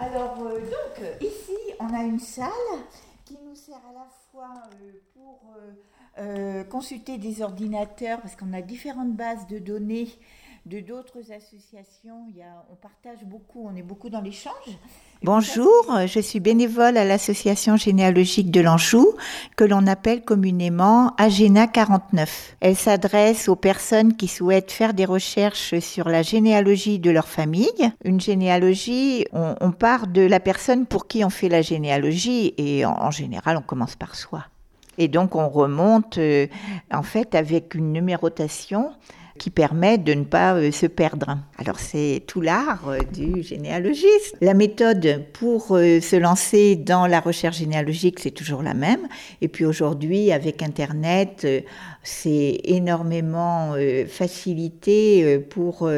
Alors, euh, donc, euh, ici, on a une salle qui nous sert à la fois euh, pour consulter des ordinateurs, parce qu'on a différentes bases de données de d'autres associations. Il y a, on partage beaucoup, on est beaucoup dans l'échange. Bonjour, je suis bénévole à l'association généalogique de l'Anjou, que l'on appelle communément Agena 49. Elle s'adresse aux personnes qui souhaitent faire des recherches sur la généalogie de leur famille. Une généalogie, on, on part de la personne pour qui on fait la généalogie et en, en général, on commence par soi. Et donc, on remonte euh, en fait avec une numérotation qui permet de ne pas euh, se perdre. Alors c'est tout l'art euh, du généalogiste. La méthode pour euh, se lancer dans la recherche généalogique, c'est toujours la même. Et puis aujourd'hui, avec Internet, c'est énormément facilité pour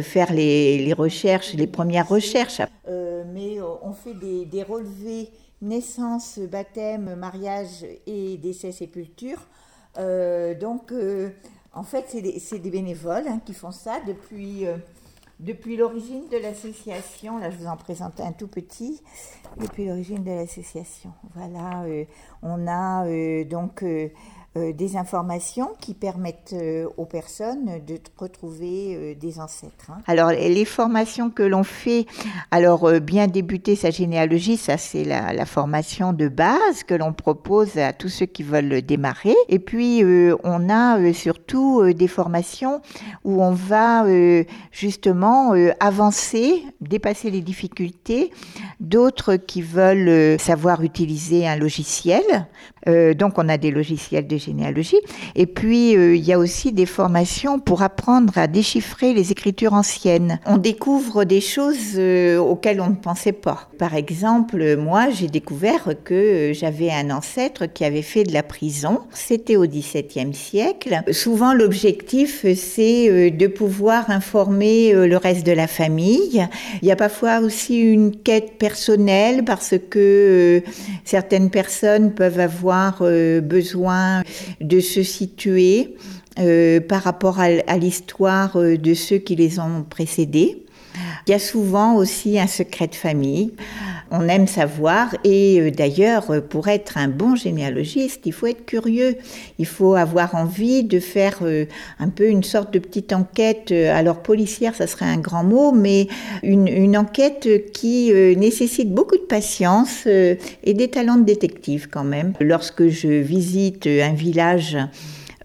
faire les, recherches, les premières recherches. Mais on fait des, relevés naissance, baptême, mariage et décès, sépulture. Euh, donc, en fait, c'est des, des bénévoles hein, qui font ça depuis, euh, depuis l'origine de l'association. Là, je vous en présente un tout petit. Depuis l'origine de l'association. Voilà, euh, on a euh, donc des informations qui permettent euh, aux personnes de retrouver euh, des ancêtres. hein. Alors, les formations que l'on fait, alors euh, bien débuter sa généalogie, ça c'est la, formation de base que l'on propose à tous ceux qui veulent démarrer. Et puis, euh, on a euh, surtout euh, des formations où on va euh, justement euh, avancer, dépasser les difficultés. D'autres qui veulent euh, savoir utiliser un logiciel. Euh, donc, on a des logiciels de généalogie. Et puis, euh, il y a aussi des formations pour apprendre à déchiffrer les écritures anciennes. On découvre des choses euh, auxquelles on ne pensait pas. Par exemple, moi, j'ai découvert que euh, j'avais un ancêtre qui avait fait de la prison. C'était au XVIIe siècle. Souvent, l'objectif, c'est de pouvoir informer le reste de la famille. Il y a parfois aussi une quête personnelle parce que certaines personnes peuvent avoir besoin de se situer euh, par rapport à, l'histoire euh, de ceux qui les ont précédés. Il y a souvent aussi un secret de famille. On aime savoir et euh, d'ailleurs, euh, pour être un bon généalogiste, il faut être curieux. Il faut avoir envie de faire euh, un peu une sorte de petite enquête. Alors policière, ça serait un grand mot, mais une, une enquête qui nécessite beaucoup de patience et des talents de détective quand même. Lorsque je visite un village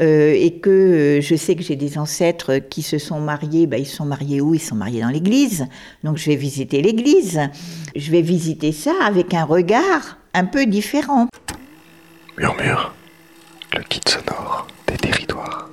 euh, et que euh, je sais que j'ai des ancêtres qui se sont mariés, bah, ils sont mariés où? Ils sont mariés dans l'église. Donc je vais visiter l'église. Je vais visiter ça avec un regard un peu différent. Murmure, le kit sonore des territoires.